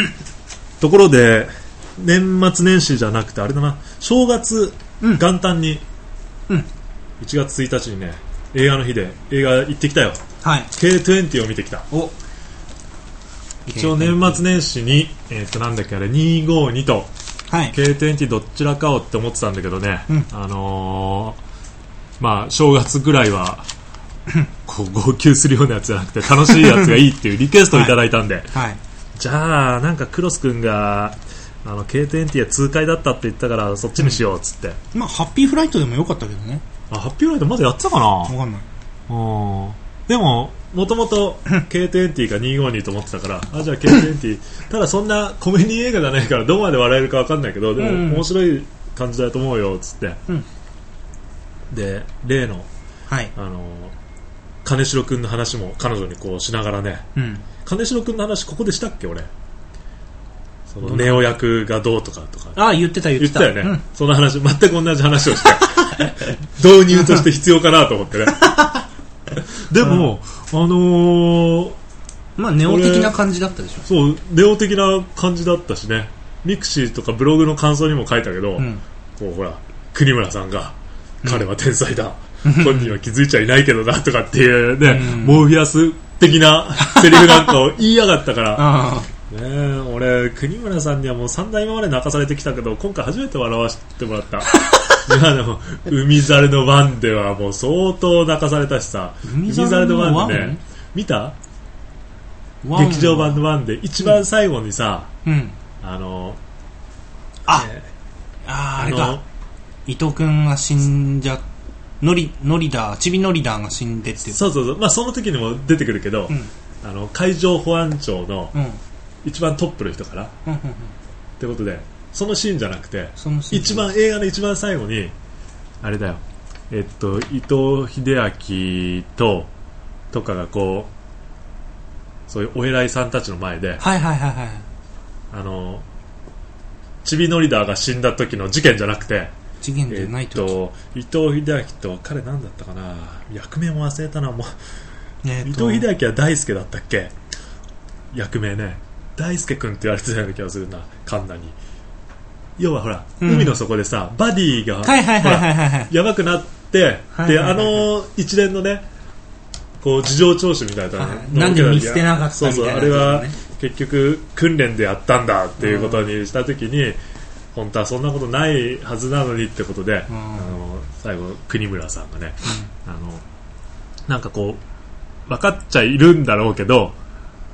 ところで年末年始じゃなくてあれだな。正月うん。元旦に、うん。1月1日にね映画の日で映画行ってきたよ。はい。K20 を見てきた。お。一応年末年始に、えー、となんだっけあれ252とはい。K20 どちらかをって思ってたんだけどね、うん。あのーまあ正月ぐらいはこう号泣するようなやつじゃなくて楽しいやつがいいっていうリクエストをいただいたんで、はい。じゃあなんかクロス君があの K20 は痛快だったって言ったからそっちにしようっつって、まあ、ハッピーフライトでもよかったけどね。あハッピーライトまだやってたかな？わかんない。うんでももともと K20 か252と思ってたからあじゃあ K20 ただそんなコメディ映画じゃないからどこまで笑えるか分かんないけどでもうんうん面白い感じだと思うよっつって、うんで例のはい。あの金城君の話も彼女にこうしながらねうん。金城君の話ここでしたっけ俺？そのネオ役がどうとかとか。ああ、言ってた言ってた。言ったよね、うん。その話全く同じ話をして。導入として必要かなと思ってね。でも、あのーまあ、ネオ的な感じだったでしょ。そうネオ的な感じだったしね。ミクシーとかブログの感想にも書いたけど、うん。こうほら国村さんが彼は天才だ、本人は気づいちゃいないけどなとかっていうね、うん。モーフィアス的なセリフなんかを言いやがったから。あ ねえ俺、国村さんにはもう散々今まで泣かされてきたけど今回初めて笑わせてもらった。いやでも海猿のワンではもう相当泣かされたしさ。海猿のワン？でね見た？劇場版のワンで一番最後にさ、うん。あのあ、えあーあーのれか。伊藤君が死んじゃ、ノリ、ノリダー、ちびノリダーが死んでって。そうそうそう、まあ、その時にも出てくるけど、うん。あの海上保安庁のうん。一番トップの人からっうん。うん。てことでそのシーンじゃなくて一番映画の一番最後にあれだよえっと伊藤英明ととかがこうそういうお偉いさんたちの前ではいはいはいはい。あのちびノリダーが死んだ時の事件じゃなくて次元じえっゃないと。と伊藤英明と彼なんだったかな？役名も忘れたなもう。えーと。伊藤英明は大輔だったっけ？役名ね。大輔君って言われてたような気がするな神田に。要はほら、うん。海の底でさバディが。やばくなって、はいであはいはい。はいの一連のねこう事情聴取みたいなのはいなんで見捨てなかったそうそうみたいなあれは結局訓練でやったんだっていうことにした時に、本当はそんなことないはずなのにってことで、うん。あの最後国村さんがね、あのなんかこう分かっちゃいるんだろうけど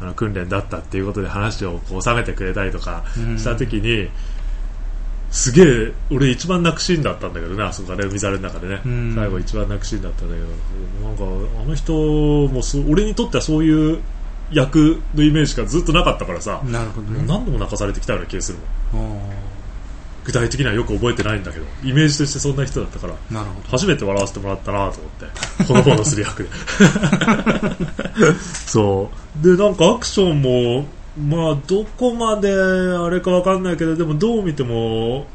あの訓練だったっていうことで話をこう収めてくれたりとかうん。した時に、すげえ俺一番泣くシーンだったんだけどねあそこがね海猿の中でね、うん。最後一番泣くシーンだったんだけどなんかあの人も俺にとってはそういう役のイメージがずっとなかったからさ、なるほどね。何度も泣かされてきたような気がするもん。あ具体的にはよく覚えてないんだけどイメージとしてそんな人だったからーなるほど。初めて笑わせてもらったなと思ってほのぼのする役で。そう。でなんかアクションもまあどこまであれかわかんないけどでもどう見ても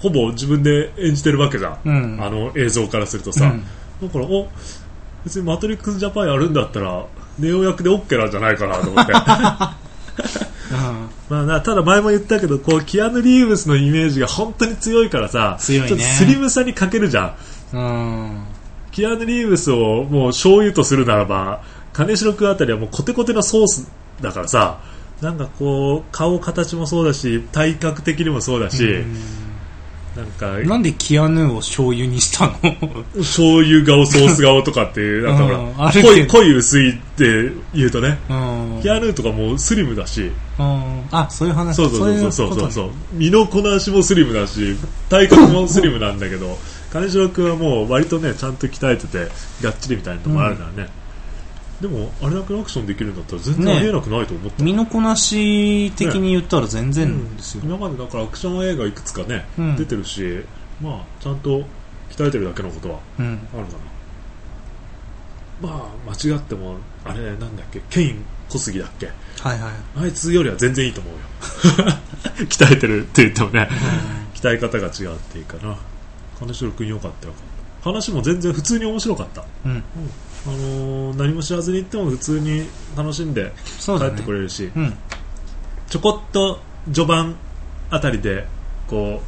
ほぼ自分で演じてるわけじゃん、うん。あの映像からするとさ、うん。だからお別にマトリックスジャパンやるんだったらネオ役で OK なんじゃないかなと思って。う んまあなただ前も言ったけどこうキアヌ・リーブスのイメージが本当に強いからさ強いね。ちょっとスリムさに欠けるじゃん。うん。キアヌ・リーブスをもう醤油とするならば金城君あたりはもうコテコテのソースだからさなんかこう顔形もそうだし体格的にもそうだし、なんかなんでキアヌーを醤油にしたの？醤油顔ソース顔とかっていうなんかほら、うんあるけど濃い濃い薄いって言うとねうん。キアヌーとかもうスリムだし。うん。あ、そういう話。そうそうそうそう。そううそう身のこなしもスリムだし体格もスリムなんだけど金城君はもう割とねちゃんと鍛えててがっちりみたいなとこもあるからね、でもあれだけアクションできるんだったら全然ありえなくないと思った、身のこなし的に言ったら全然ですよ。今までだからアクション映画いくつかね、うん。出てるしまあちゃんと鍛えてるだけのことはうん。あるかな。まあ間違ってもあれなんだっけ？ケイン小杉だっけ？はいはい。あいつよりは全然いいと思うよ。鍛えてるって言ってもね。鍛え方が違うっていうかな。金城君よかったよ。話も全然普通に面白かった、うん。あのー何も知らずに行っても普通に楽しんで帰っ。てくれるし、うん。ちょこっと序盤あたりでこ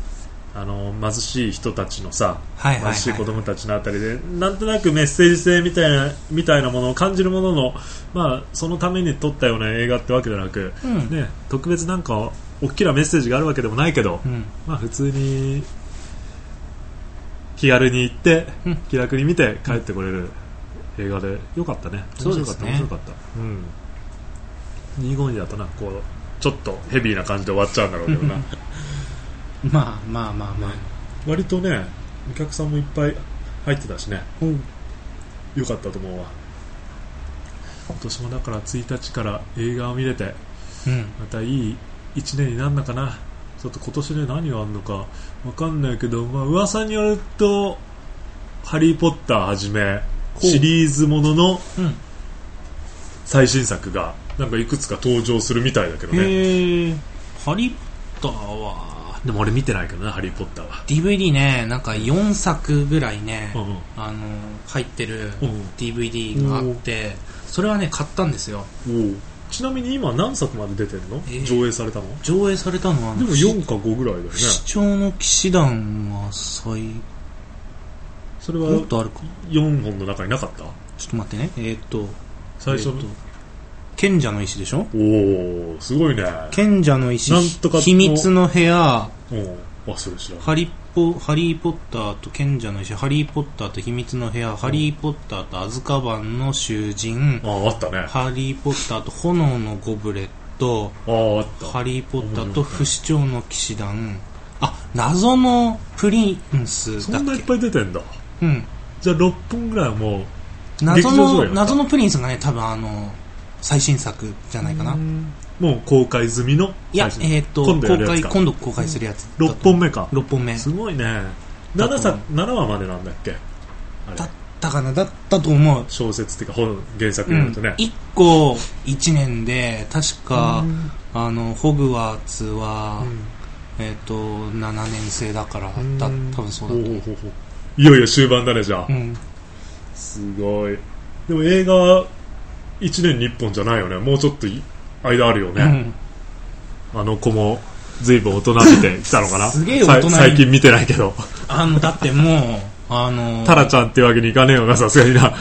うあの貧しい人たちのさ、はいはいはい。貧しい子供たちのあたりでなんとなくメッセージ性みたいなみたいなものを感じるものの、まあ、そのために撮ったような映画ってわけじゃなく、うん。ね、特別なんか大きなメッセージがあるわけでもないけど、うん。まあ、普通に気軽に行って、うん。気楽に見て帰ってこれる映画で。よかったね。面白かった面白かった、うん、252だとなこうちょっとヘビーな感じで終わっちゃうんだろうけどな。まあまあまあまあ。割とねお客さんもいっぱい入ってたしね。うん。よかったと思うわ。今年もだから1日から映画を見れてうん。またいい1年になるのかな。ちょっと今年で何があるのかわかんないけど、まあ噂によると「ハリー・ポッター」はじめシリーズもののうん。最新作がなんかいくつか登場するみたいだけどね。ハリー・ポッターは。でも俺見てないけどな「ハリー・ポッターは」DVD ねなんか4作ぐらいね、うんうん。あの入ってるうん DVD があってそれはね買ったんですよ。ちなみに今何作まで出てるの、えー。上映されたの？上映されたのはでも4か5ぐらいだよね。不死鳥の騎士団は最それはもっとあるか。4本の中になかった？ちょっと待ってね。えーっと最初。の、えー賢者の石でしょ？おおすごいね。賢者の石。なんとかの秘密の部屋。おあそれ知らんハリポハリー・ポッターと賢者の石。ハリー・ポッターと秘密の部屋。ハリー・ポッターとアズカバンの囚人。あああったね。あハリー・ポッターと炎のゴブレット。ああった。ハリー・ポッターと不死鳥の騎士団。あ謎のプリンスそんないっだっけぱい出てんだうん。じゃあ6本ぐらいはもう謎の謎のプリンスがね多分あの最新作じゃないかな。もう公開済みのいやえーっと今度公開今度公開するやつ。6本目か。6本目。すごいね。だと7作7話までなんだっけ？あだっれたかなだったと思う。小説っていうか本原作うんによるとね、1個1年で確かあのホグワーツは、えっ、と7年生だからうん。だ多分そうだと思うほうほうほういよいよ終盤だねじゃあ、うん。すごい。でも映画は1年に1本じゃないよね。もうちょっとい間あるよね、うん。あの子も随分大人びてきたのかな。すげえ大人最近見てないけど。あのだってもうあのタラちゃんってわけにいかねえよなさすがにな。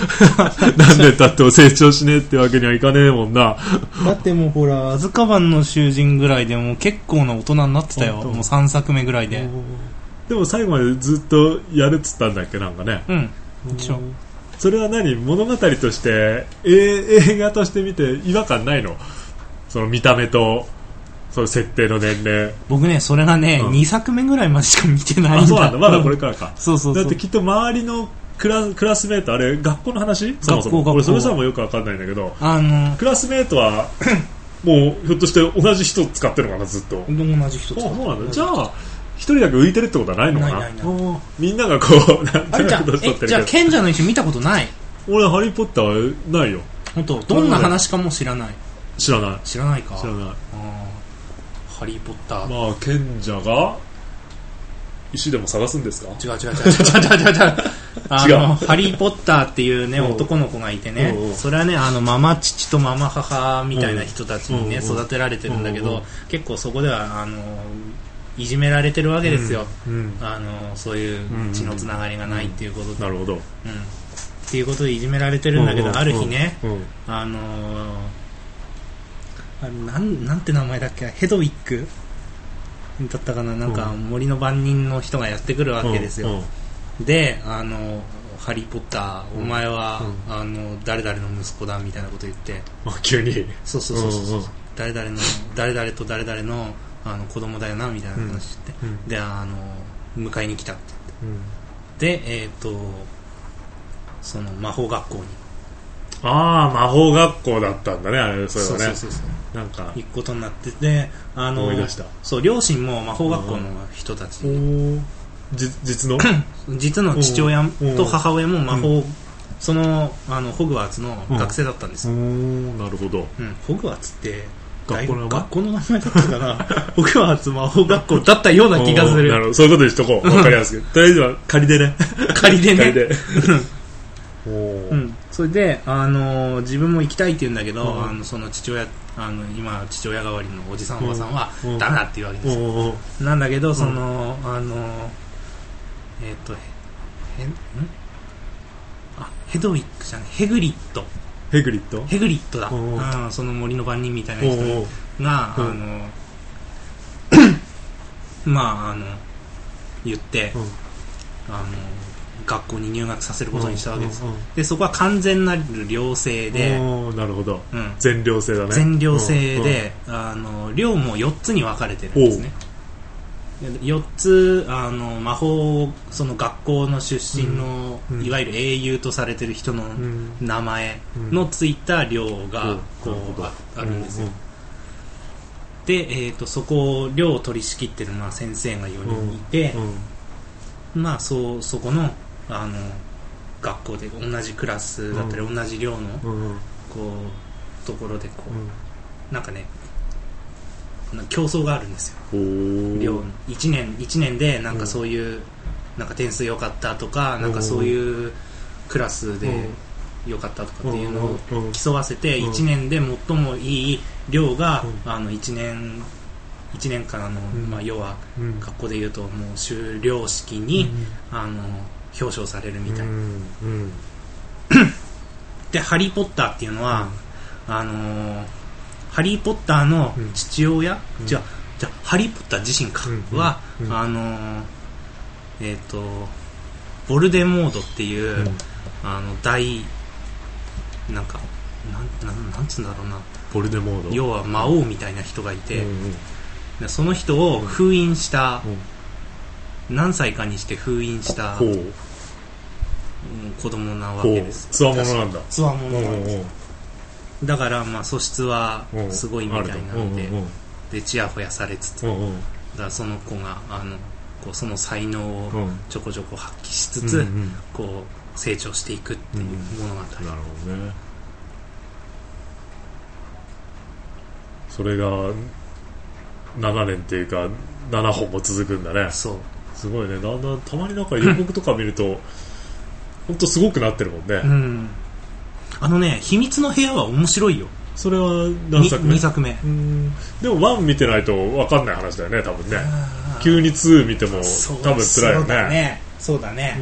何年経っても成長しねえってわけにはいかねえもんな。だってもうほらアズカバンの囚人ぐらいでもう結構な大人になってたよ。もう3作目ぐらいででも最後までずっとやるっつったんだっけなんかね。うん。それは何？物語としてえ映画として見て違和感ないの？その見た目とその設定の年齢。僕ねそれがね、うん。2作目ぐらいまでしか見てないんだ。あそうなんだ。まだこれからか。そうそうそう。だってきっと周りのクラクラスメートあれ学校の話？そもそも。学校。俺それさもよくわかんないんだけど。あのクラスメートは もうひょっとして同じ人使ってるのかなずっと。同じ人そうそうなんだ。じゃあ一人だけ浮いてるってことはないのかな？ないないない。みんながこうなんとあれじゃあなく年取ってえじゃあ賢者の石見たことない？俺ハリー・ポッターはないよ。本当どんな話かも知らない。知らない。知らないか。知らない。ハリー・ポッター、まあ賢者が石でも探すんですか？違う違う違う違う違う違う。違 うあ違う。のハリー・ポッターっていうねうん。男の子がいてね。それはねあのママ父とママ母みたいな人たちにね育てられてるんだけど結構そこではあのいじめられてるわけですよ、うんあのそういう血のつながりがないっていうことで、なるほど。うん。っていうことでいじめられてるんだけど、うんうんある日ね、うん。うんあのーなんなんて名前だっけ？ヘドウィック？だったかな？なんかうん。森の番人の人がやってくるわけですよ、うんであのハリー・ポッター、うんお前は、うあの誰々の息子だみたいなこと言って。あ急に。そうそうそうそう,、うんうん。誰々の誰々と誰々のあの子供だよなみたいな話して、うん。であの迎えに来たってうん。でえっ、とその魔法学校に。ああ魔法学校だったんだねあれそれはね。そうそうそうそう。なんか行くことになっててあのそう両親も魔法学校の人たち。実の？実の父親うん。と母親も魔法、そのあのホグワーツのうん学生だったんですよ、なるほど。うん。ホグワーツって学校の名前学校の名前だったかな。ホグワーツ魔法学校だったような気がする。なるほど。そういうことにしとこう。わかりやすく。とりあえずは仮でね。仮でね。仮でうん、それで、あの自分も行きたいって言うんだけど、うん。あのその父親あの今父親代わりのおじさんおばさんは、うん。ダメだって言うわけですよ、なんだけどその、あのえっ、とへへん？あヘドウィックじゃない。ヘグリッドヘグリッドヘグリッドだ、うんう。んその森の番人みたいなお人ーが、うん あのまああの言って、うん。あの学校に入学させることにしたわけです、でそこは完全なる寮生で、なるほど。うん。全寮制だね。全寮制で、あの寮も4つに分かれてるんですね4つあの魔法その学校の出身の、うん。いわゆる英雄とされてる人のうん。名前のついた寮がこうああるんですよ、で、えー、とそこを寮を取り仕切ってるまあ先生が4人いて、まあそうそこのあの学校で同じクラスだったり、う同じ寮のこうところでこう、うん。なんかねな競争があるんですよ。おー。寮1年一年でなんかそういう、なんか点数良かったとかなんかそういうクラスで良かったとかっていうのを競わせてうん。1年で最もいい寮が、うん。あの1年一年間あの、ん。まあ、要はうん。学校でいうともう修了式に、あの表彰されるみたいで「ハリー・ポッター」っていうのは、あのーハリー・ポッターの父親、うん。じゃじゃハリー・ポッター自身か、うんは、うん。あのーえっ、とボルデモードっていう、うん。あの大なんかなんなんなんつうんだろうな。ボルデモード？要は魔王みたいな人がいて、うんうん。でその人を封印した、うん。何歳かにして封印した、子供なわけです。つわものなんだ。つわものなんですだからまあ素質はうんすごいみたいなのででちやほやされつつだその子があのこうその才能をうんちょこちょこ発揮しつつ、こう成長していくっていう物語、なるほどね。それが7年っていうか7本も続くんだね。そう。すごいね。だんだんたまになんか予告とか見ると 本当すごくなってるもんね、うんあのね秘密の部屋は面白いよ。それは何作目？2作目。うん。でも1見てないと分かんない話だよね多分ね。急に2見ても多分辛いよそうだね。ねそうだね、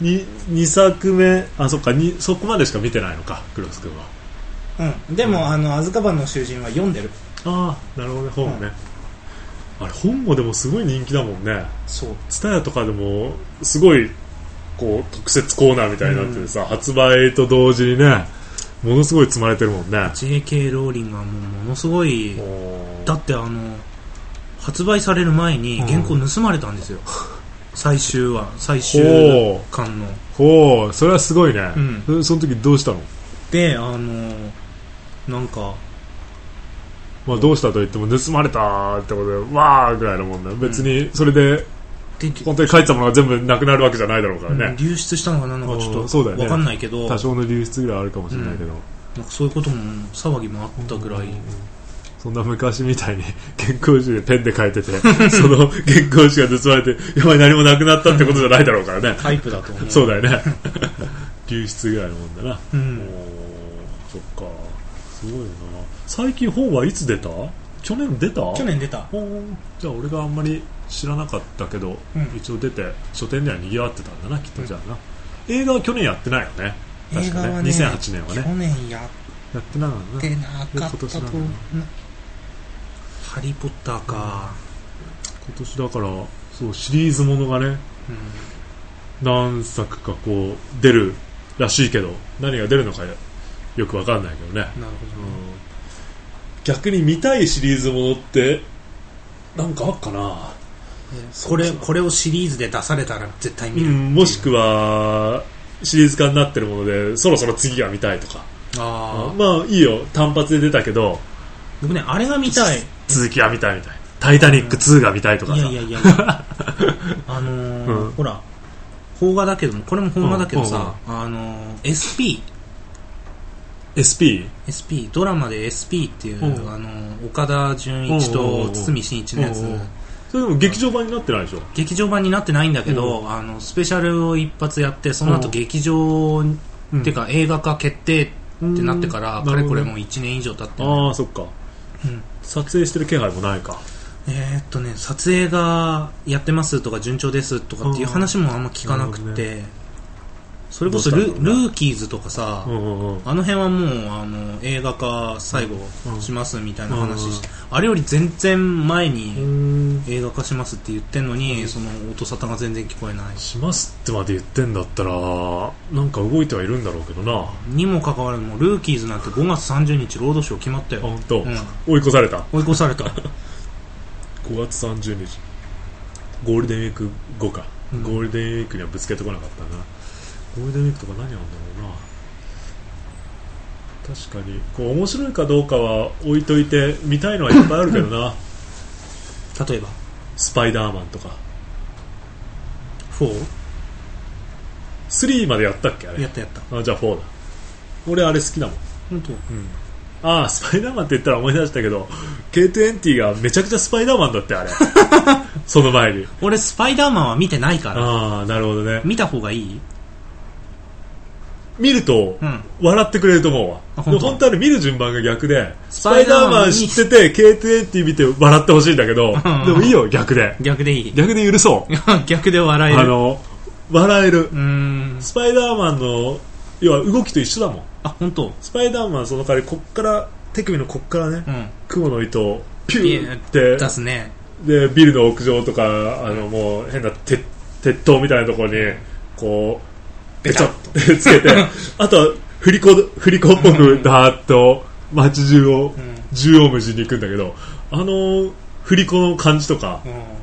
2, 2作目あそっかにそこまでしか見てないのかクロス君は。うん、でも、あの「アズカバンの囚人」は読んでる。ああなるほどね本ね、あれ本もでもすごい人気だもんね。そう。ツタヤとかでもすごいこう特設コーナーみたいになっててさ、発売と同時にねものすごい積まれてるもんね。J.K. ローリングはもうものすごいだってあの発売される前に原稿盗まれたんですよ、最終話最終巻の。ほう。それはすごいね、うその時どうしたの？であのなんかまあ、どうしたと言っても盗まれたってことでわーぐらいのもんだよ別にそれでで本当に書いてたものが全部なくなるわけじゃないだろうからね、流出したのか何なのかちょっとうんそうだよね。分かんないけど、多少の流出ぐらいあるかもしれないけど、なんかそういうことも騒ぎもあったぐらい、そんな昔みたいに原稿紙でペンで書いてて その原稿紙が盗まれてやばい何もなくなったってことじゃないだろうからね。タイプだと思うそうだよね。流出ぐらいのもんだな、うん。そっか。すごいな。最近本はいつ出た？去年出た？去年出た。じゃあ俺があんまり知らなかったけど、うん。一応出て書店では賑わってたんだなきっとじゃあな、映画は去年やってないよね。確かね。映画はね2008年は去ね年ややってなかったってななかったと。今年な。んだなハリー・ポッターか、今年だからそうシリーズものがねうん何作かこう出るらしいけど何が出るのかよくわかんないけどね、なるほど。ね逆に見たいシリーズものってなんかあっかな、これこれをシリーズで出されたら絶対見る、うん、もしくはシリーズ化になってるものでそろそろ次が見たいとか。ああまあいいよ。単発で出たけど。僕ねあれが見たい。続きが見たいみたい「タイタニック2」が見たいとかさ。いやいやいや あのーうん。ほら邦画だけどもこれも邦画だけどさ、あのー SP SP? SP ドラマで SP っていう、うん。あのー岡田准一うんうんうんと堤真一のやつ。うんうんそれでも劇場版になってないでしょ？劇場版になってないんだけど、あのスペシャルを一発やってその後うん。劇場、うん。っていうか映画化決定ってなってから、うん。かれこれもう1年以上経ってる。ああそっか、うん。撮影してる気配もないか。えーっとね撮影がやってますとか順調ですとかっていう話もあんま聞かなくて、それこそルーキーズとかさ、うんうんうん。あの辺はもうあの映画化最後うんしますみたいな話しうんあれより全然前うにん。映画化しますって言ってんのに、その音沙汰が全然聞こえない。しますってまで言ってんだったらなんか動いてはいるんだろうけどな。あにもかかわらずもうルーキーズなんて5月30日ロードショー決まったよ。本当、うん。追い越された？追い越された。5月30日。ゴールデンウィーク後か、うん。ゴールデンウィークにはぶつけてこなかったなゴールデンウィークとか何あるんだろうな。確かに。こう面白いかどうかは置いといて見たいのはいっぱいあるけどな。例えば？スパイダーマンとか。4? 3までやったっけあれ？やったやった。あじゃあ4だ。俺あれ好きだもん。本当？ああスパイダーマンって言ったら思い出したけど K20 がめちゃくちゃスパイダーマンだってあれ。その前に。俺スパイダーマンは見てないから。ああなるほどね。見た方がいい？見るとうん。笑ってくれると思うわ。あ本当？で本当見る順番が逆でススパイダーマン知ってて K20 見て笑ってほしいんだけどうん。でもいいよ逆で。逆でいい。逆で許そう。逆で笑える。あの笑える。スパイダーマンの要は動きと一緒だもん。あ本当？スパイダーマンその代わりこっから手首のこっからねうん。雲の糸をピュピーっュ出てすね。でビルの屋上とかあのもう変な鉄鉄塔みたいなところにこうペチ つけてあとは振り子振り子っぽくダーッと街中をうん。縦横無尽に行くんだけどあの振り子の感じとかうん。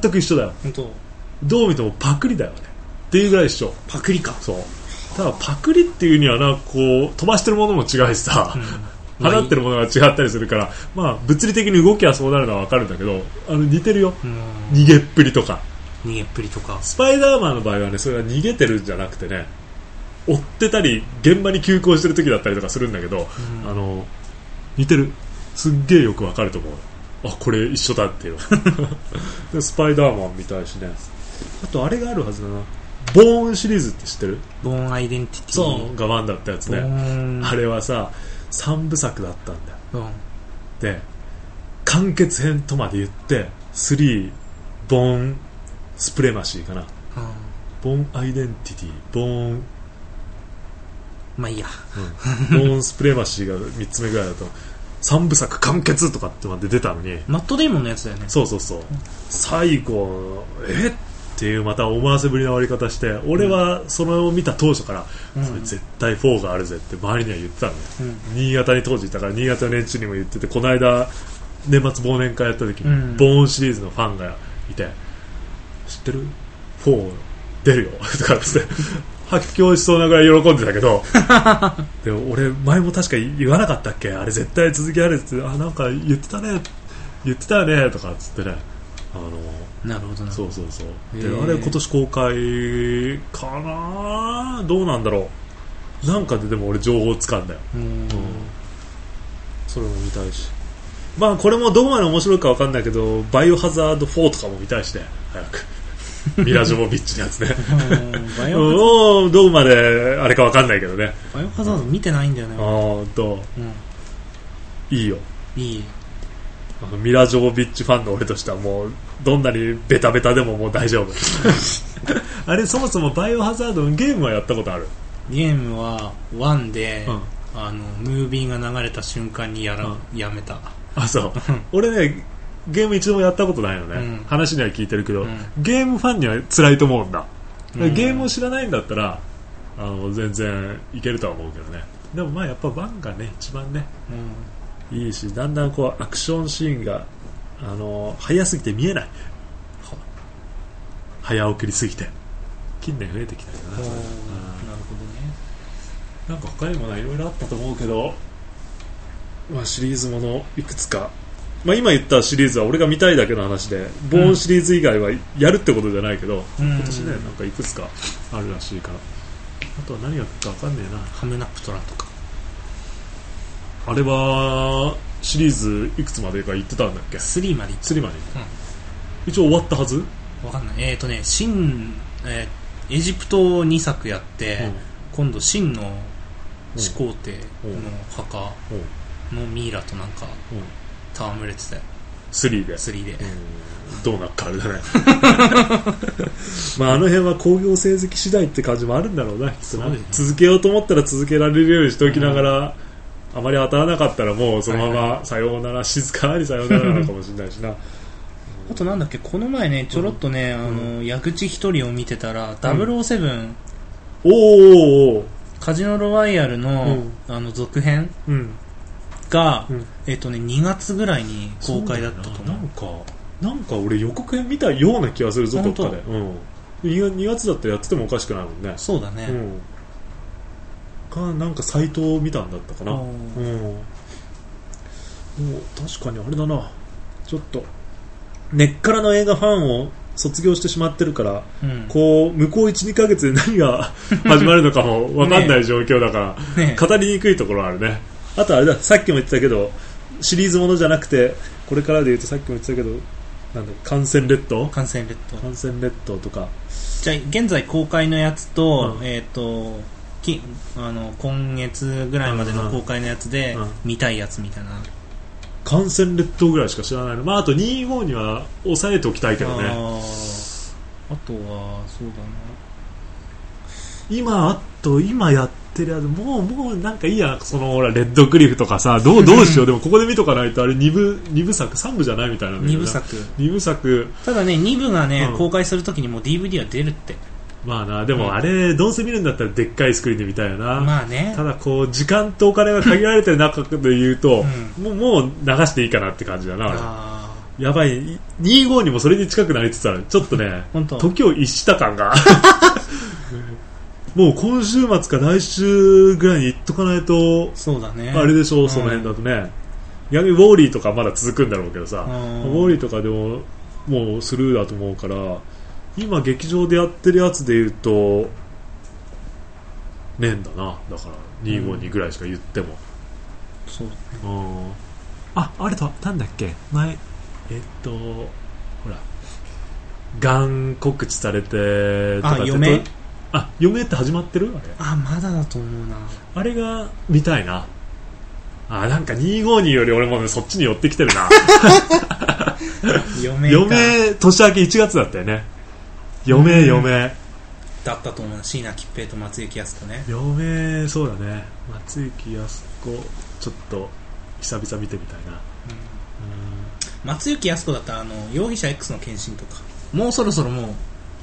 全く一緒だよ。どう見てもパクリだよね。っていうぐらい一緒。パクリか。そう。ただパクリっていうにはなこう飛ばしてるものも違うしさ、払ってるものが違ったりするから、まあ、物理的に動きはそうなるのは分かるんだけどあの似てるよ。うん。逃げっぷりとか逃げっぷりとか。スパイダーマンの場合はねそれは逃げてるんじゃなくてね追ってたり現場に急行してる時だったりとかするんだけど、うん。あの似てる。すっげえよく分かると思う。あこれ一緒だっていう。でスパイダーマンみたいしね。あとあれがあるはずだな。ボーンシリーズって知ってる？ボーンアイデンティティ。そうがワンだったやつボねあれはさ3部作だったんだよ。うん。で完結編とまで言って3ボーンスプレマシーかな。ボーンアイデンティティボーンまあいいや。ボーンスプレマシーが3つ目ぐらいだと3部作完結とかってまで出たのに。マットデーモンのやつだよね。そうそうそう。最後えっていうまた思わせぶりな終わり方して俺はそれを見た当初から、うん。それ絶対4があるぜって周りには言ってたのよ。うん。新潟に当時いたから新潟の連中にも言っててこの間年末忘年会やった時に、うん。ボーンシリーズのファンがいて知ってる ?4 出るよ。とかつって発狂しそうなぐらい喜んでたけど。でも俺前も確か言わなかったっけ？あれ絶対続きあるって。あなんか言ってたね。言ってたよね。とかっつってね。あのなるほどな。そうそうそう。であれ今年公開かな？どうなんだろう。なんかででも俺情報つかんだよ。うん。それも見たいし。まあこれもどこまで面白いか分かんないけどバイオハザード4とかも見たいしね。早く ミラ・ジョボビッチのやつね。うんどこまであれか分かんないけどね。バイオハザード見てないんだよね。あーほんと。うん。いいよ。いい。ミラ・ジョボビッチファンの俺としてはもうどんなにベタベタでももう大丈夫。あれそもそもバイオハザードのゲームはやったことある？ゲームは1で、うん。あのムービーが流れた瞬間にやら、うやめた。あそう。俺ねゲーム一度もやったことないのね、うん。話には聞いてるけど、うん。ゲームファンには辛いと思うんだ、うん。ゲームを知らないんだったらあの全然いけるとは思うけどね。でもまあやっぱワンがね一番ねうん。いいしだんだんこうアクションシーンがあの早すぎて見えない。早送りすぎて。近年増えてきたよな。なるほどね。なんか他にもないろいろあったと思うけど、まあ、シリーズものいくつか、まあ、今言ったシリーズは俺が見たいだけの話で、ボーンシリーズ以外はやるってことじゃないけど、うん。今年ねなんかいくつかあるらしいから。あとは何が来るか分かんねえな。ハムナプトラとか。あれはシリーズいくつまでか言ってたんだっけ？3までいった。3までうん。一応終わったはず？わかんない。えっ、ー、とね新、えーエジプト2作やって、今度真の始皇帝の墓のミイラとなんかうんうん戯れてたよ。3で。3で、うん。どうなっかあれだね。まああの辺は興行成績次第って感じもあるんだろうな続けようと思ったら続けられるようにしておきながら、あまり当たらなかったらもうそのままさようなら静かにさようならなのかもしれないしな。あとなんだっけ？この前ねちょろっとね、あの矢口一人を見てたら、007おーおーおー。カジノロワイヤルの,、あの続編？うんが、うん。えっ、とね2月ぐらいに公開だったと思う。ななんかなんか俺予告編見たような気がするぞどっかで、うん、2月だったらやっててもおかしくないもんね。そうだね、うん。かなんかサイトを見たんだったかな。うん。もう確かにあれだな。ちょっと根っからの映画ファンを卒業してしまってるからうん。こう向こう12ヶ月で何が 始まるのかも分かんない状況だから、ね語りにくいところはあるねあとあれださっきも言ってたけどシリーズものじゃなくてこれからで言うとさっきも言ってたけどなんだ感染列島感染列島感染列島とか。じゃあ現在公開のやつと,、うん。えっ、ときあの今月ぐらいまでの公開のやつでうん。見たいやつみたいな、感染列島ぐらいしか知らないの。まああと25には抑えておきたいけどね。あとはそうだ今あと今やってるやつもうもうなんかいいやそのほらレッドクリフとかさどうどうしよう。でもここで見とかないとあれ2部二部作3部じゃないみたいなんだけどな。2部作。2部作。ただね2部がね、うん。公開するときにもう DVD は出るって。まあなでもあれどうせ見るんだったらでっかいスクリーンで見たいよな、まあね。ただこう時間とお金が限られてる中で言うと、もうもう流していいかなって感じだなあれ。あやばい。25にもそれに近くなりつつある。ちょっとね 本当。時を逸した感が もう今週末か来週ぐらいに行っとかないとーそうだね。あれでしょう、ん。その辺だとね。逆にウォーリーとかまだ続くんだろうけどさ、うん。ウォーリーとかでももうスルーだと思うから今劇場でやってるやつで言うとねえんだなだから252ぐらいしか言っても、そううん。ああれとなんだっけ？前えっとほらがん告知されてとかってあ嫁？あ嫁って始まってる？あれ。あまだだと思うな。あれが見たいな。あなんか252より俺もねそっちに寄ってきてるな。嫁か。嫁年明け1月だったよね。嫁うん。嫁。だったと思うな。椎名桔平と松雪泰子ね。嫁そうだね。松雪泰子ちょっと久々見てみたいな。松雪泰子だったらあの容疑者 X の検診とか。もうそろそろもう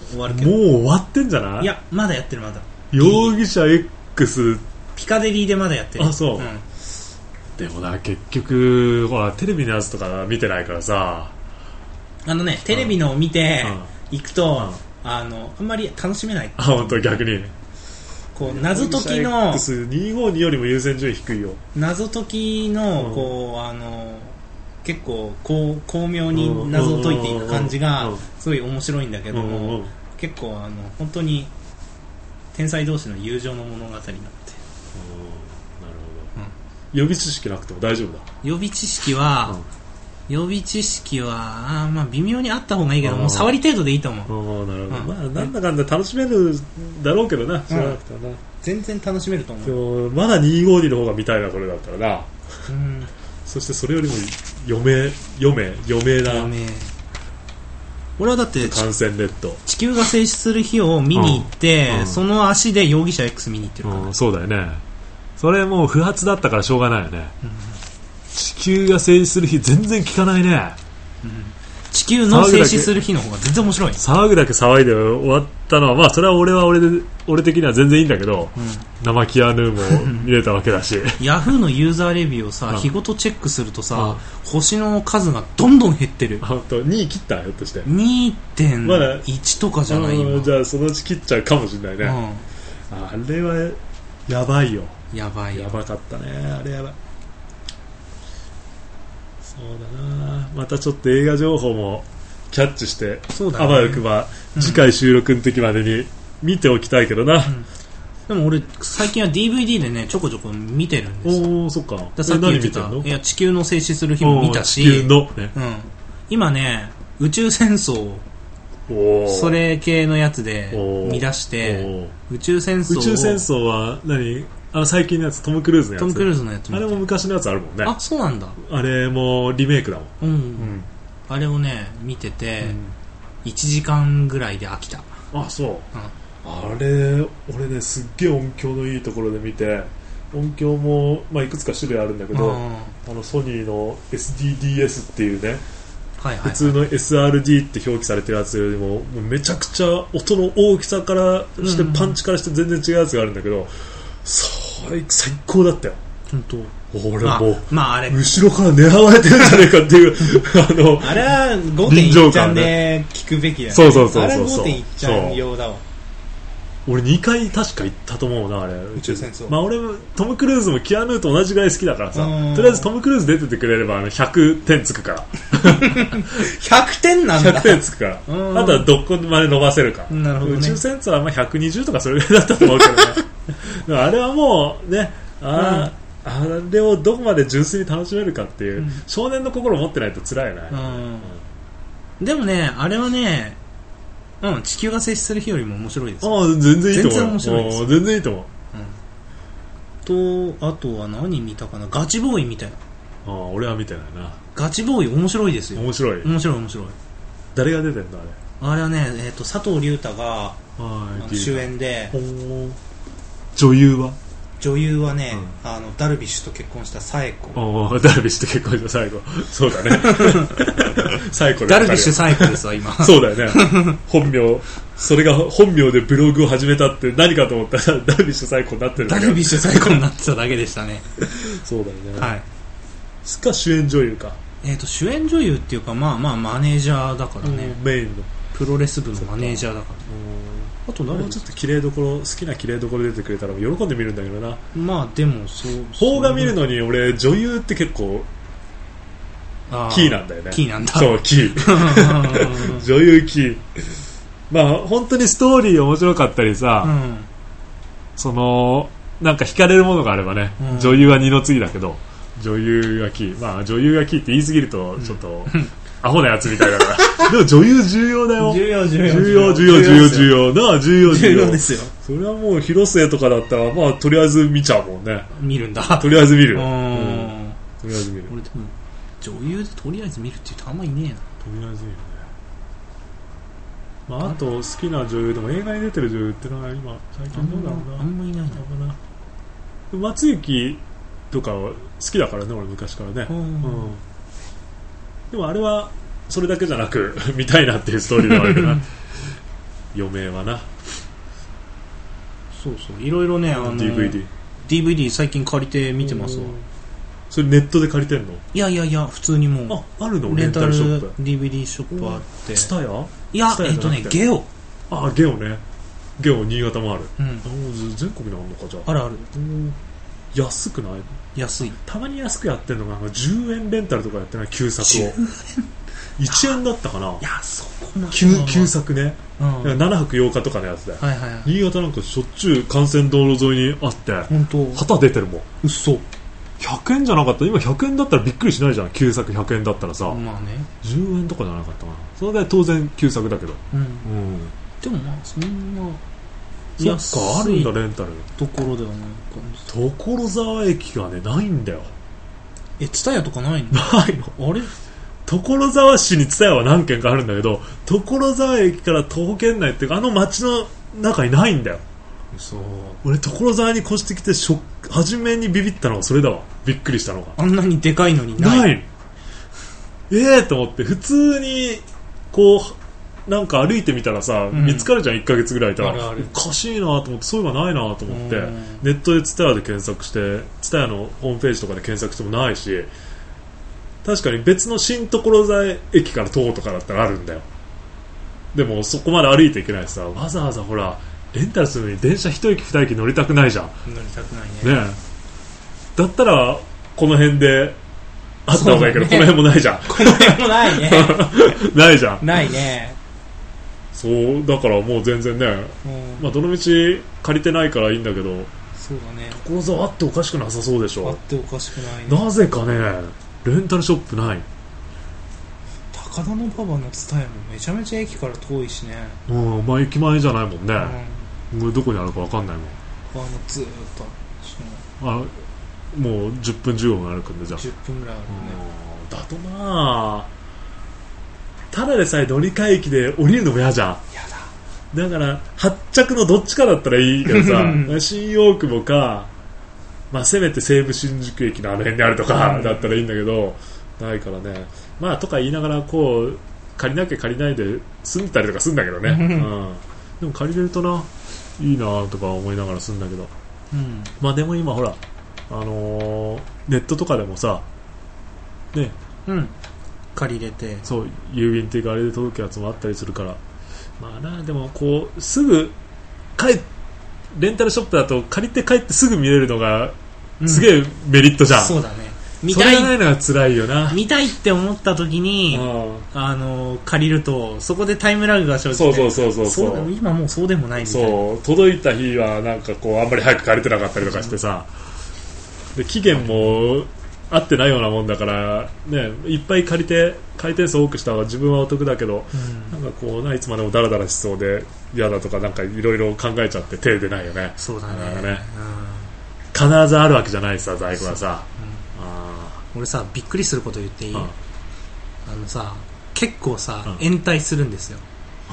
終わるけもどう終わってんじゃない？いやまだやってるまだ。容疑者 X ピカデリーでまだやってる。あそう。ん。でもな結局ほらテレビのやつとか見てないからさ。あのねテレビのを見てうん。行くと、うんあのあんまり楽しめない。あ本当逆に。こう謎解きの X252 よりも優先順位低いよ。謎解きの、うんこうあの結構こう巧妙に謎を解いていく感じうがんすごい面白いんだけどうんうんもうん。結構あの本当に天才同士の友情の物語になって。なるほど、予備知識なくても大丈夫だ。予備知識は、予備知識はあーまあ微妙にあった方がいいけどもう触り程度でいいと思う。なるほど、うん。まあなんだかんだ楽しめるだろうけどな知らなくてはな、全然楽しめると思でう、もまだ252の方が見たいなこれだったらな。うん、そしてそれよりも余命余命余命な。やめ俺はだって感染列島地球が静止する日を見に行って、うん。うん。その足で容疑者 X 見に行ってるから、うんそうだよね。それもう不発だったからしょうがないよね、地球が静止する日全然聞かないね地球の静止する日の方が全然面白い、騒ぐだけ騒いで終わったのはまあそれは俺は俺で俺的には全然いいんだけど、生キアヌーも見れたわけだし。ヤフーのユーザーレビューをさ、うん。日ごとチェックするとさ、星の数がどんどん減ってる。本当？2位切った？ひょっとして。まだ2.1とかじゃない今、うんじゃあそのうち切っちゃうかもしれないね、あれはやばいよ。うん、やばいよ。やばかったね。あれやばいそうだな。またちょっと映画情報もキャッチしてそうだね。あわよくば次回収録の時までに見ておきたいけどな、でも俺最近は DVD でねちょこちょこ見てるんですよ。おおそっか。ださっき言ってた。いや地球の静止する日も見たし。地球のね。うん、今ね宇宙戦争それ系のやつで見出して宇宙戦争を。宇宙戦争は何？あの最近のやつトム・クルーズのやつ。トム・クルーズのやつ。あれも昔のやつあるもんね。あそうなんだ。あれもリメイクだもん、うん、うんあれをね見てて、1時間ぐらいで飽きた。あそう、うん。あれ俺ねすっげえ音響のいいところで見て音響も、まあ、いくつか種類あるんだけど、うん。あのソニーの SDDS っていうねはいはい、はい、普通の SRD って表記されてるやつよりもめちゃくちゃ音の大きさからしてうん。パンチからして全然違うやつがあるんだけど、最最高だったよ。本当。俺まあもう、まああれ。後ろから狙われてるんじゃないかっていうあのあれは臨場5.1ちゃん感で聞くべきだよね。そうそうそうそうあれは5.1ちゃん用だわ。俺2回確か行ったと思うなあれ。宇宙戦争。まあ俺もトム・クルーズもキアヌーと同じぐらい好きだからさ。うん。とりあえずトム・クルーズ出ててくれればあの100点つくから。100点なんだ。100点つくから。うん。あとはどこまで伸ばせるか。なるほどね。宇宙戦争はまあ120とかそれぐらいだったと思うけどねあれはもうねあ,、あれをどこまで純粋に楽しめるかっていう、うん。少年の心を持ってないと辛いよね、うん。でもねあれはねうん地球が接する日よりも面白いです。よああ全然いいと思う。全然面白いです。全然いいと思う。とあとは何見たかな？ガチボーイみたいなああ俺は見てないな。ガチボーイ面白いですよ。面白い、面白い面白い。誰が出てんのあれ？あれはね、えー、と佐藤隆太が主演で女優は？女優はね、あのダルビッシュと結婚した紗栄子ああダルビッシュと結婚した最後そうだね。最後でダルビッシュ紗栄子ですわ今。そうだよね。本名。それが本名でブログを始めたって何かと思ったらダルビッシュ最高になってるダルビッシュ紗栄子になってただけでしたね。そうだよね、はい。すか主演女優か、えー、と主演女優っていうかまあまあマネージャーだからね、メインの。プロレス部のマネージャーだからあと誰もうちょっと綺麗どころ好きな綺麗どころ出てくれたら喜んで見るんだけどな。まあでもそう邦画見るのに俺女優って結構あキーなんだよね。キーなんだ。そうキー。女優キー。まあ本当にストーリー面白かったりさ、うん。そのなんか惹かれるものがあればね、うん。女優は二の次だけど。女優がキー。まあ女優がキーって言い過ぎるとちょっと、アホなやつみたいだから。でも女優重要だよ。重要重要重要。重要重要重要要なあ重要重要。重要ですよ。それはもう広末とかだったらまあとりあえず見ちゃうもんね。見るんだ。とりあえず見る。ううん。んとりあえず見る。俺でも女優でとりあえず見るって言うとあんまいねえな。とりあえず見るね。まああと好きな女優でも映画に出てる女優ってのは今最近どうだろうな。あんまいないな。なかな松雪とかは好きだからね俺昔からね、うん。うんでもあれはそれだけじゃなく 見たいなっていうストーリーではあるけどな。余命はな。そうそう。いろいろねあの DVD DVD 最近借りて見てますわ。うん。それネットで借りてんの？いやいやいや普通にもああるの？うレンタルショップ。DVD ショップあって。ツタヤいやえっとねゲオあゲオね。ゲオ新潟もある。うん。全国にあるのかじゃあ。あるある。うん。安くない？安い。たまに安くやってんのがなんか10円レンタルとかやってない？旧作を。1円？だったかな？いやそこ旧旧作ね。うん。はい7泊8日とかのやつだよ。はいはい新潟なんかしょっちゅう幹線道路沿いにあって本当。旗出てるもん。嘘100円じゃなかった？今100円だったらびっくりしないじゃん。旧作100円だったらさ、まあね。10円とかじゃなかったかな。それぐらい当然旧作だけど。うん。うん。でもまあそんなそっかあるんだレンタル。ところではない感じ。所沢駅がねないんだよえツタヤとかないの？ないのあれ所沢市に蔦屋は何軒かあるんだけど所沢駅から徒歩圏内っていうかあの街の中にないんだよ。そう俺所沢に越してきてしょ初めにビビったのがそれだわ。びっくりしたのが。あんなにでかいのにない。ないええと思って普通にこうなんか歩いてみたらさ、うん。見つかるじゃん1ヶ月ぐらいいたら。おかしいなと思ってそういうのがないなと思って。うん。ネットで TSUTAYA で検索して TSUTAYA のホームページとかで検索してもないし確かに別の新所沢駅から徒歩とかだったらあるんだよ。でもそこまで歩いていけないしさわざわざほらレンタルするのに電車1駅2駅乗りたくないじゃん。ね乗りたくないね。え。だったらこの辺であった方がいいけど、ね。この辺もないじゃん。この辺もないね。ないじゃん。ないねそうだからもう全然ね、うん。まあ、どの道借りてないからいいんだけどそうだね。所沢あっておかしくなさそうでしょ。あっておかしくないね。なぜかねレンタルショップない。高田馬場の蔦屋もめちゃめちゃ駅から遠いしね、うんまあ駅前じゃないもんね、うん、もうどこにあるか分かんないもん。あのずーっとあもう10分15分歩くんでじゃあ。10分ぐらいあるね。うんだとまあただでさえ乗り換え駅で降りるのも嫌じゃん。やだだから発着のどっちかだったらいいけどさ新大久保か、まあ、せめて西武新宿駅のあの辺にあるとかうん。だったらいいんだけどないからね。まあとか言いながらこう借りなきゃ借りないで住んでたりとかするんだけどね、ううん。ん、でも借りれるとないいなとか思いながら住んだけど。うん。まあでも今ほらあのーネットとかでもさね。うん借りれて。そう郵便っていうかあれで届くやつもあったりするから。まあなでもこうすぐ帰レンタルショップだと借りて帰ってすぐ見れるのがすげえメリットじゃん、そうだね。見それたがないいのが辛いよな。見たいって思った時にうん。あの借りるとそこでタイムラグが生じて。そうそうそうそうそう。今もうそうでもないみたい。なそう。届いた日はなんかこうあんまり早く借りてなかったりとかしてさ。で期限も合ってないようなもんだから、ね、いっぱい借りて回転数多くした方が自分はお得だけどうん。なんかこうないつまでもダラダラしそうで嫌だとかなんかいろいろ考えちゃって手出ないよね。そうだね。ね。うん。必ずあるわけじゃないしさ在庫はさ。あ俺さびっくりすること言っていい、ーあのさ結構さ、うん。延滞するんですよ。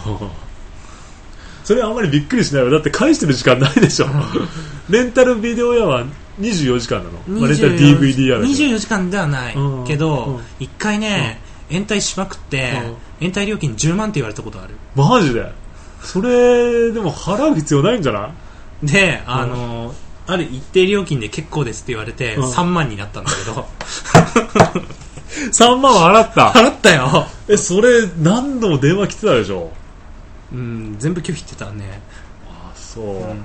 う んそれはあんまりびっくりしないよ。だって返してる時間ないでしょ。レンタルビデオ屋は24時間なの、まあレンタル DVD 屋だけど24時間ではないうんけど、うん。一回ね、延滞しまくって、延滞料金10万って言われたことある。マジで？それでも払う必要ないんじゃない？であの、ある一定料金で結構ですって言われて、うん。3万になったんだけど。3万は払った。払ったよ、えそれ何度も電話来てたでしょ？うん、全部拒否ってたね、あそう、うん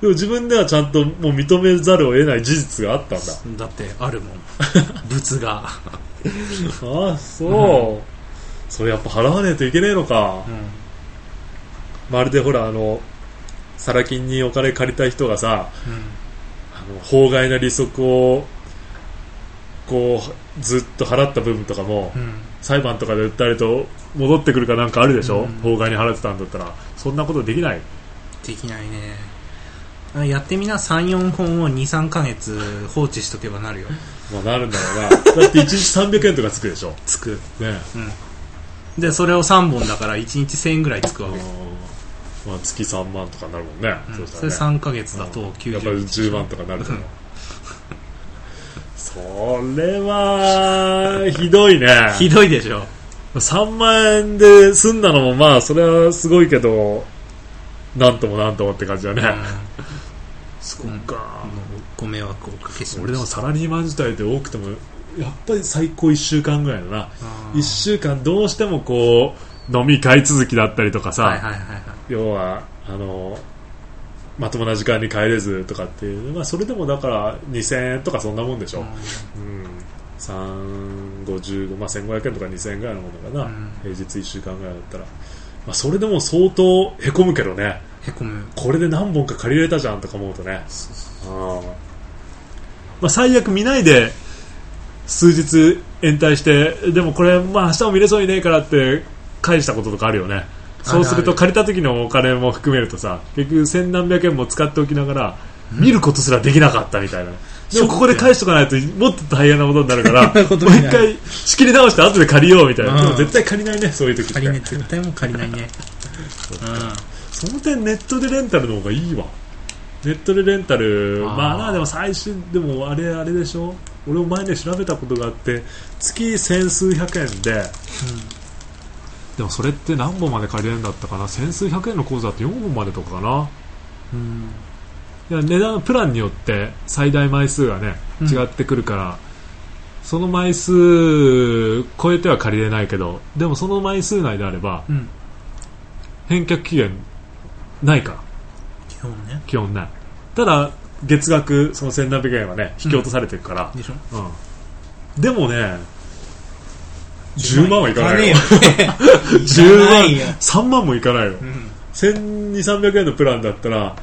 でも自分ではちゃんともう認めざるを得ない事実があったんだ。だってあるもん。物が、ああそう、それやっぱ払わねえといけねえのか、まるでほらあのサラ金にお金借りた人がさうん。あの法外な利息をこうずっと払った部分とかも、うん。裁判とかで訴えると戻ってくるかなんかあるでしょ、うん。法外に払ってたんだったら。そんなことできない。できないね。あやってみな。34本を23ヶ月放置しとけばなるよ。まあなるんだろうな。だって1日300円とかつくでしょ。つく。ね。うん。でそれを3本だから1日1000円ぐらいつくわ。け、まあ、月3万とかになるもんね、うん。それそうしたらね3ヶ月だと90やっぱり10万とかなると思う。うん。それはひどいね。ひどいでしょ。3万円で済んだのもまあそれはすごいけどなんともなんともって感じだね、そっか、ご迷惑をおかけしま俺でもサラリーマン自体で多くてもやっぱり最高1週間ぐらいだな。あー。1週間どうしてもこう飲み会続きだったりとかさ、はいはいはいはい。要はあのまともな時間に帰れずとかっていう、まあ、それでもだから2000円とかそんなもんでしょ、うん、350、まあ、1500円とか2000円ぐらいのものかな、うん。平日1週間ぐらいだったら、まあ、それでも相当へこむけどねへこむこれで何本か借りれたじゃんとか思うとね。あまあ、最悪見ないで数日延滞してでもこれ、まあ、明日も見れそうにねえからって返したこととかあるよね。そうすると借りた時のお金も含めるとさ結局千何百円も使っておきながら見ることすらできなかったみたいな、でもここで返しとかないともっと大変なことになるから もう一回仕切り直して後で借りようみたいな、うん。でも絶対借りないねそういう時って。借りね絶対もう借りないね その点ネットでレンタルの方がいいわ。ネットでレンタル。まあなでも最新でもあれあれでしょ？俺も前ね調べたことがあって月千数百円で。でもそれって何本まで借りれるんだったかな？千数百円の口座って4本までとかかな？うんうん。いや値段プランによって最大枚数がねうん。違ってくるから、その枚数超えては借りれないけどでもその枚数内であればうん。返却期限ないか。ら基本ね。基本ね。ただ月額その1700円はね引き落とされてるから、でしょ。うん。でもね10万はいかないよ。いかねえよ。10万いかないよ。3万もいかないよ。うん。1200300円のプランだったら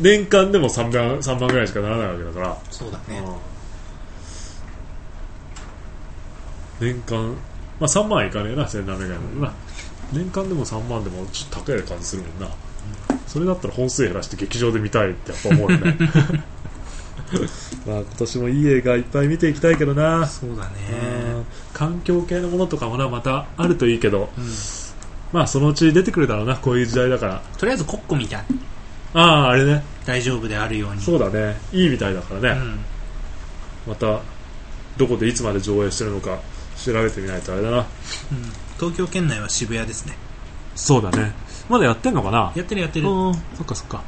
年間でも3万 ,3 万ぐらいしかならないわけだから、そうだね。うん。年間あ、3万はいかねえな1700円だもんな。年間でも3万でもちょっと高い感じするもんな、それだったら本数減らして劇場で見たいってやっぱ思うよね。まあ今年もいい映画いっぱい見ていきたいけどな、そうだね。うん。環境系のものとかもなまたあるといいけど。うん。まあそのうち出てくるだろうなこういう時代だから。とりあえずコッコみたいあああれね。大丈夫であるように。そうだね。いいみたいだからね、うん。またどこでいつまで上映してるのか調べてみないとあれだな。うん。東京圏内は渋谷ですね。そうだねまだやってんのかな？やってるやってる。うん。そっかそっか。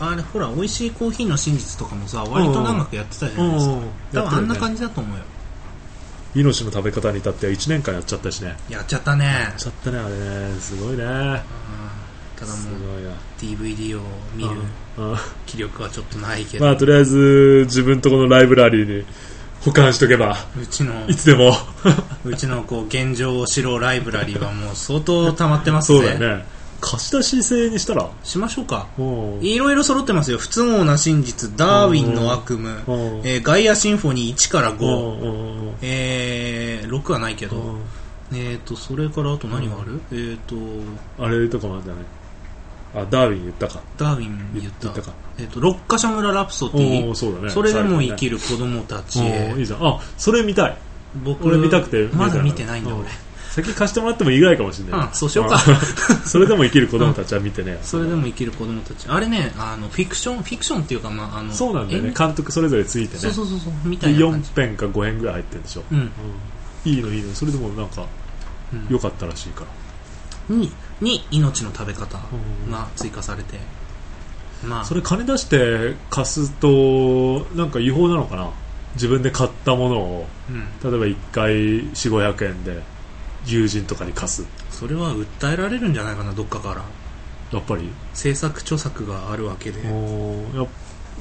あれほら美味しいコーヒーの真実とかもさ割と長くやってたじゃないですか。うん多分あんな感じだと思うよ。命の食べ方に至っては1年間やっちゃったしね。ややっちゃったね。っちゃったねあれね。すごいね。うん。ただすもう DVD を見る気力はちょっとないけど、まあとりあえず自分とこのライブラリーに保管しとけばうちのいつでも。うちのこう現状を知ろうライブラリーはもう相当溜まってますね。そうだよね貸し出し制にしたら？しましょうか。う。んいろいろ揃ってますよ。不都合な真実ダーウィンの悪夢、う。んえーガイアシンフォニー1から5、うんうんう。んえー、6はないけど、う。んえー、とそれからあと何がある、えー、とあれとかもあるんだねあダーウィン言ったか。ダーウィン言った。か。えー、と六ヶ所村ラプソデおィ。おそうだね。それでも生きるる子供たちへ、いいじゃん。あそれ見たい。僕これ見たくてまだ見てないんだう。ん俺先貸してもらっても意外かもしれない。うんそうしようか。ん それでも生きる子供たちは見てねそれでも生きる子供たち。あれねあのフィクションフィクションっていうかまああのそうなんだよね。演監督それぞれついてね。そうそうそうそうみたでいな感じ。4編か5編ぐらい入ってるんでしょ、うん。うん。いいのいいの。それでもなんかうん。良かったらしいから、にに命の食べ方うん。が追加されて。まあ。それ金出して貸すとなんか違法なのかな。自分で買ったものをうん。例えば1回4500円で友人とかに貸す。それは訴えられるんじゃないかなどっかから。やっぱり。制作著作があるわけで。おーやっ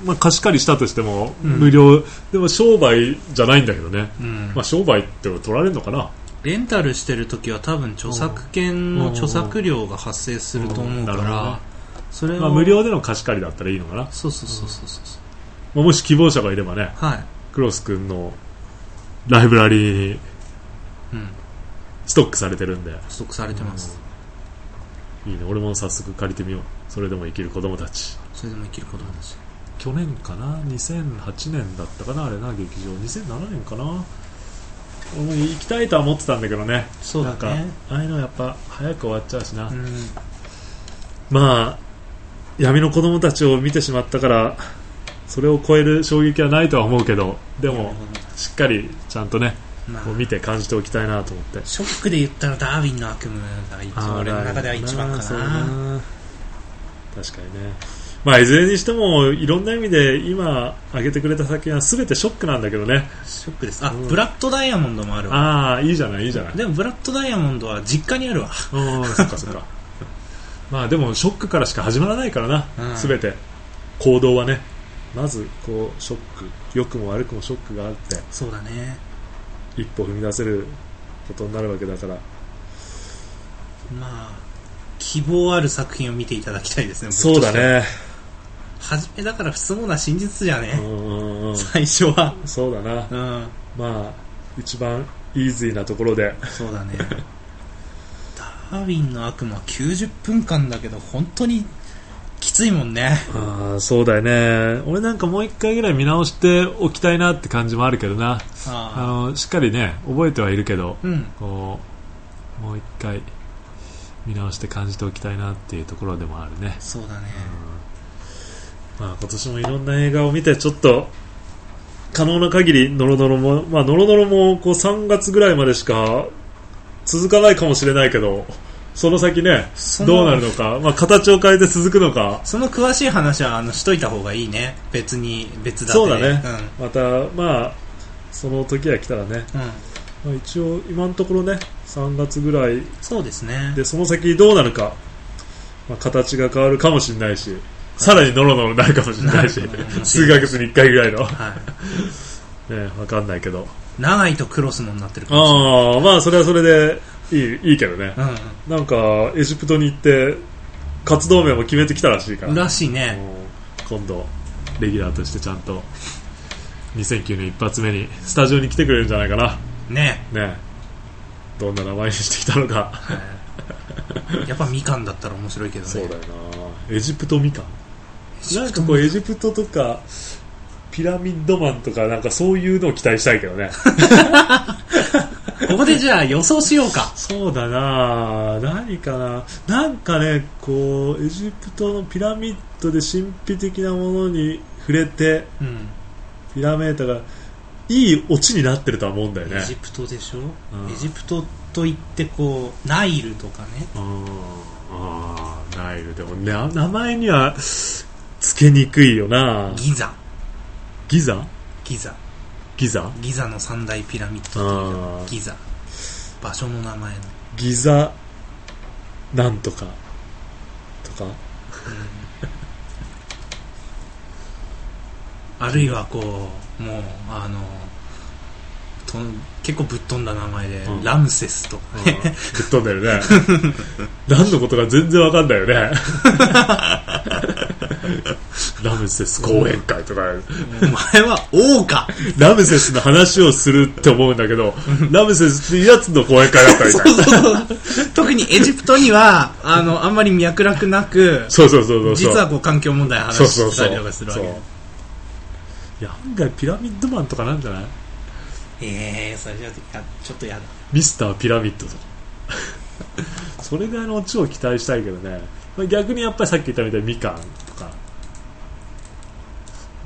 まあ、貸し借りしたとしてもうん。無料、でも商売じゃないんだけどね、うん。まあ、商売って取られるのかな。レンタルしてる時は多分著作権の著作料が発生すると思うかうん。なるほどね。らそれをまあ、無料での貸し借りだったらいいのかな、そうそうそうそうそうまあ、もし希望者がいればねはい。クロス君のライブラリーにうんストックされてるんで。ストックされてます。いいね。俺も早速借りてみよう。それでも生きる子供たち。それでも生きる子供たち。去年かな？2008年だったかな？あれな劇場。2007年かな？俺も行きたいとは思ってたんだけどね。そうだね。なんかああいうのやっぱ早く終わっちゃうしな、うん。まあ闇の子供たちを見てしまったからそれを超える衝撃はないとは思うけどでもしっかりちゃんとねまあ。こう見て感じておきたいなと思って。ショックで言ったらダーウィンの悪夢が一番俺の中では一番かな。な確かにね。まあいずれにしてもいろんな意味で今挙げてくれた作品は全てショックなんだけどね。ショックです。あ、うんブラッドダイヤモンドもあるわ。ああいいじゃないいいじゃない。でもブラッドダイヤモンドは実家にあるわ。うんそっかそっか。まあでもショックからしか始まらないからな、うん。全て。行動はね。まずこうショック。良くも悪くもショックがあって。そうだね一歩踏み出せることになるわけだから。まあ希望ある作品を見ていただきたいですねそうだね。初めだから不都合な真実じゃね、うんうんうん最初は。そうだな。うん。まあ一番イーズイなところで。そうだね。ダーウィンの悪魔は90分間だけど本当にきついもんね。ああそうだよね。俺なんかもう一回ぐらい見直しておきたいなって感じもあるけどな。ああのしっかりね覚えてはいるけどあうん。こうもう一回見直して感じておきたいなっていうところでもあるね、そうだね。まあ、今年もいろんな映画を見てちょっと可能な限りノロノロも、まあ、ノロノロもこう3月ぐらいまでしか続かないかもしれないけどその先ねどうなるのか、まあ、形を変えて続くのか。その詳しい話はあのしといた方がいいね。別に別だそうだね。うまたまあその時が来たらね、ん、うん、まあ、一応今のところね3月ぐらいそうですね。でその先どうなるか、まあ、形が変わるかもしれないしさらにノロノロになるかもしれないし 数ヶ月に1回ぐらいの、ね、はい。わかんないけど。長いとクロスモになってるかもしれない。ああまあそれはそれでいいいいけどね、うなんかエジプトに行って活動名も決めてきたらしいから。ん、らしいね。今度レギュラーとしてちゃんと2009年一発目にスタジオに来てくれるんじゃないかな。ね。ね。どんな名前にしてきたのか。やっぱみかんだったら面白いけどね。そうだよな。エジプトみかん。なんかこうエジプトとかピラミッドマンとかなんかそういうのを期待したいけどね ここでじゃあ予想しようか。そうだな。何かな。なんかねこうエジプトのピラミッドで神秘的なものに触れてうん。ピラメータがいいオチになってるとは思うんだよね。エジプトでしょ、うん。エジプトといってこうナイルとかね。うんあーナイル。でもね名前にはつけにくいよな。ギザ。ギザ？ギザギザ？ギザの三大ピラミッドギザ。場所の名前の。ギザなんとか。とか？あるいはこうもうあのと結構ぶっ飛んだ名前で、うん。ラムセスとか。うんぶっ飛んでるね。何のことか全然わかんないよね ラムセス講演会とか。お前は王か。ラムセスの話をするって思うんだけどラムセスってやつの講演会だったみたい。な特にエジプトにはあのあんまり脈絡なくそうそうそうそうそう。実はこう環境問題そう話そうそうしたりとかするわけ。そういや案外ピラミッドマンとかなんじゃない？ええそれじゃやちょっとやだ。ミスターピラミッドとか。それぐらいのオチを期待したいけどね。まあ逆にやっぱりさっき言ったみたいにみかん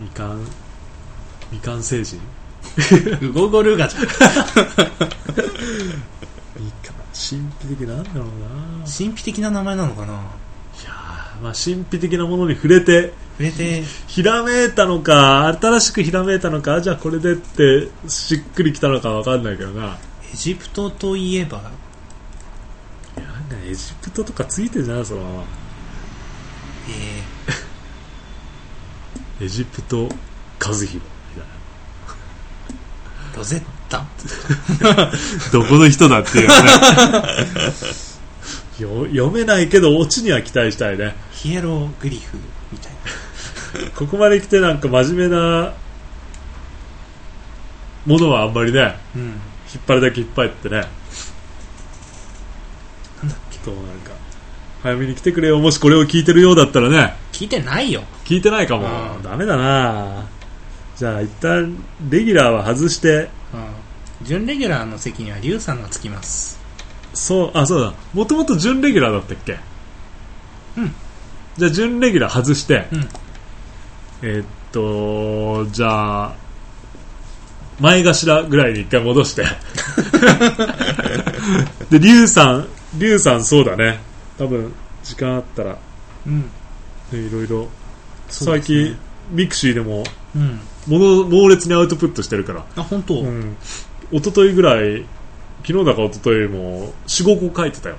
みかんみかん星人？ウゴゴルガじゃん。みかん神秘的なんだろうな。神秘的な名前なのかな？いやーまあ神秘的なものに触れて触れて。ひらめいたのか新しくひらめいたのかじゃあこれでってしっくりきたのかわかんないけどな。エジプトといえば？いやなんかエジプトとかついてんじゃない？そのまま。えエジプト和弘みたいー、ロゼッタなどこの人だっていうね。よ読めないけどオチには期待したいね。ヒエログリフみたいな。ここまで来てなんか真面目なものはあんまりねうん。引っ張るだけ引っ張ってね。なんだっけ？どうなるか。早めに来てくれよ。もしこれを聞いてるようだったらね。聞いてないよ聞いてないかも、うん。ダメだな。じゃあ一旦レギュラーは外して。うん。準レギュラーの席にはリュウさんがつきます。そうあそうだ。もともと準レギュラーだったっけ？うん。じゃあ準レギュラー外して、うん。えーっとじゃあ前頭ぐらいに一回戻して。でリュウさんリュウさんそうだね。多分時間あったら。うん。ねいろいろ最近ミクシーでもうん。もの猛烈にアウトプットしてるから。あ本当、うん。一昨日ぐらい昨日だか一昨日も45個書いてたよ。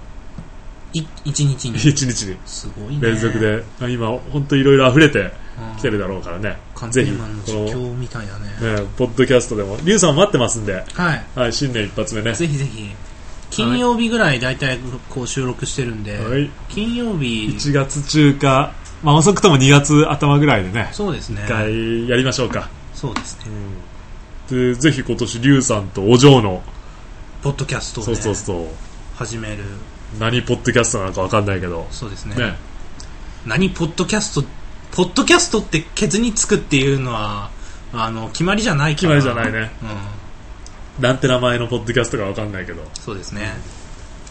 い一日に？一日に。すごいね。連続で、あ今本当いろいろ溢れてうん。きてるだろうからね、ぜひこの、みたいだね。ね、ポッドキャストでも。リュウさん待ってますんで、はい。はい、新年一発目ね。ぜひぜひ。金曜日ぐらい大体こう収録してるんで、はい。金曜日。1月中か、まあ、遅くとも2月頭ぐらいでねそうですね。一回やりましょうか、そうですね。でぜひ今年リュウさんとお嬢のポッドキャストを、ね、そうそうそう。始める。何ポッドキャストなのか分かんないけど。そうですね。ね。何ポッドキャストポッドキャストってケツにつくっていうのはあの決まりじゃないから。決まりじゃないね。うん。なんて名前のポッドキャストか分かんないけど。そうですね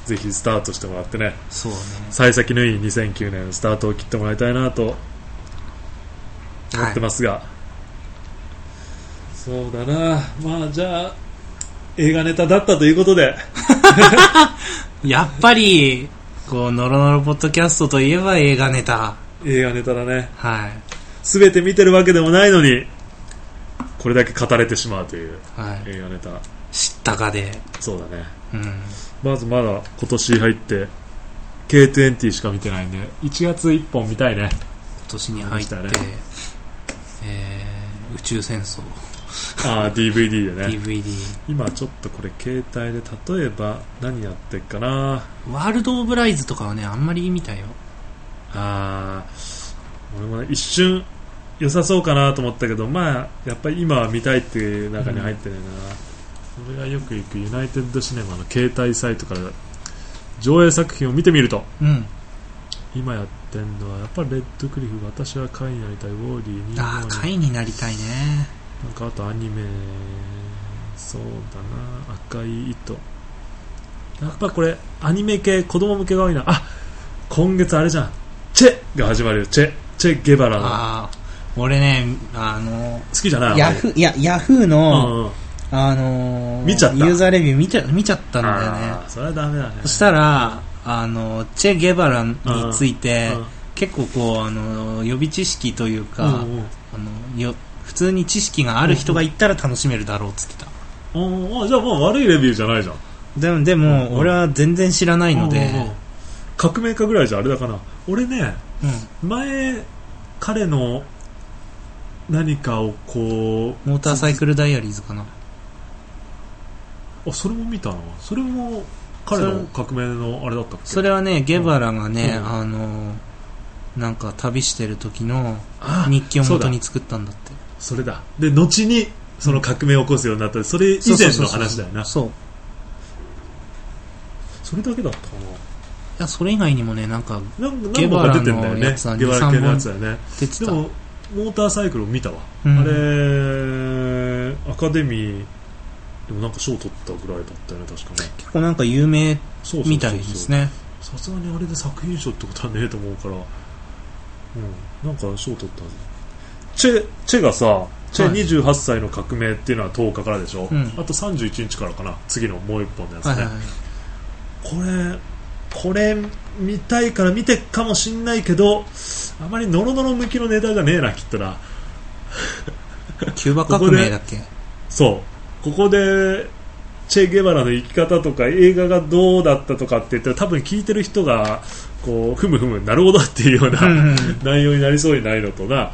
ぜひスタートしてもらってね。そうね。幸先のいい2009年スタートを切ってもらいたいなと思ってますが、そうだな。まあじゃあ映画ネタだったということで。やっぱりこうノロノロポッドキャストといえば映画ネタ。映画ネタだね。はい。全て見てるわけでもないのにこれだけ語れてしまうというはい。映画ネタ。知ったかで。そうだね。うんまずまだ今年入って K20 しか見てないんで1月1本見たいね。今年に入って、ねえー宇宙戦争。ああ DVD でね。DVD 今ちょっとこれ携帯で例えば何やってっかな。ワールド・オブ・ライズとかはねあんまり見たよ。あー俺もね一瞬良さそうかなと思ったけどまあやっぱり今は見たいっていう中に入ってるな、俺がよく行くユナイテッドシネマの携帯サイトから上映作品を見てみるとうん。今やってんのはやっぱりレッドクリフ私は会になりたいウォーリーああ2会になりたいね。なんかあとアニメそうだな赤い糸。やっぱこれアニメ系子供向けが多いな。あ今月あれじゃん。チェが始まるよ。チェチェ・ゲバラの。ああ俺ねあの好きじゃない？ヤフーいやヤフーうの、んうんあのー見ちゃった？ユーザーレビュー見ちゃ見ちゃったんだよね。それはダメだね。そしたらあのチェ・ゲバラについてうん結構こうあの予備知識というか、うんうん。あのよ普通に知識がある人が行ったら楽しめるだろうっつってた。うんあじゃあもう悪いレビューじゃないじゃん。でもでも、うん。俺は全然知らないので、うんうんうん。革命家ぐらいじゃあれだかな。俺ねうん。前彼の何かをこモーターサイクルダイアリーズかな。うあそれも見たなそれも彼の革命のあれだったっけ？それはねゲバラがね、うん。あのなんか旅してる時のあ日記を元に作ったんだって。それだ。で後にその革命を起こすようになった。それ以前の話だよな。そう。それだけだったかいやそれ以外にもねなんかゲバラのやつはゲバラ系のやつだよねでもモーターサイクルを見たわ、うん。あれアカデミーでもなんか賞取ったぐらいだったよね確かね。結構なんか有名みたいですね。さすがにあれで作品賞ってことはねえと思うから。うん。なんか賞取ったはずチェチェがさチェはい。28歳の革命っていうのは10日からでしょ、うん。あと31日からかな。次のもう一本のやつね、はいはいはい。これこれ見たいから見てっかもしんないけどあまりノロノロ向きのネタじゃねえなきっとな。キューバ革命だっけ？そうここでチェ・ゲバラの生き方とか映画がどうだったとかって言ったら多分聞いてる人がこうふむふむなるほどっていうような、うんうん内容になりそうにないのとな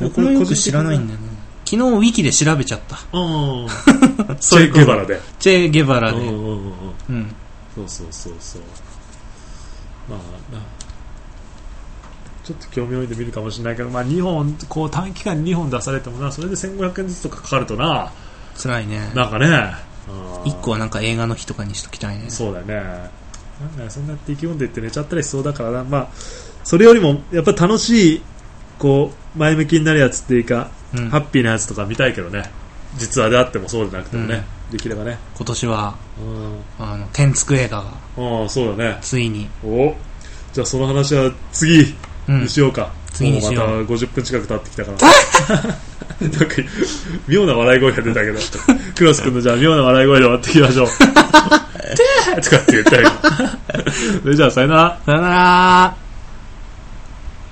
僕もよく知らないんだよね。昨日ウィキで調べちゃった。うんチェ・ゲバラで。チェ・ゲバラで。うんうんうんうん。うん。そうそうそうそう。まあなちょっと興味を置いて見るかもしれないけど、まあ、2本こう短期間に2本出されてもなそれで1500円ずつとかかかるとな辛いね。なんかね。一個はなんか映画の日とかにしときたいね。そうだよね。なんかそんなやって意気込んでいって寝ちゃったりしそうだからな。まあそれよりもやっぱ楽しいこう前向きになるやつっていうか、うん。ハッピーなやつとか見たいけどね。実話であってもそうでなくてもね、できればね。今年はうん。あの天竺映画がああそうだね。ついに。おじゃあその話は次。うんにしようか、次にしよう。もうまた50分近く経ってきたから。なんか妙な笑い声が出たけど。クロス君のじゃあ妙な笑い声で終わっていきましょう「て ーとかって言ったよ それじゃあさよなら。さよなら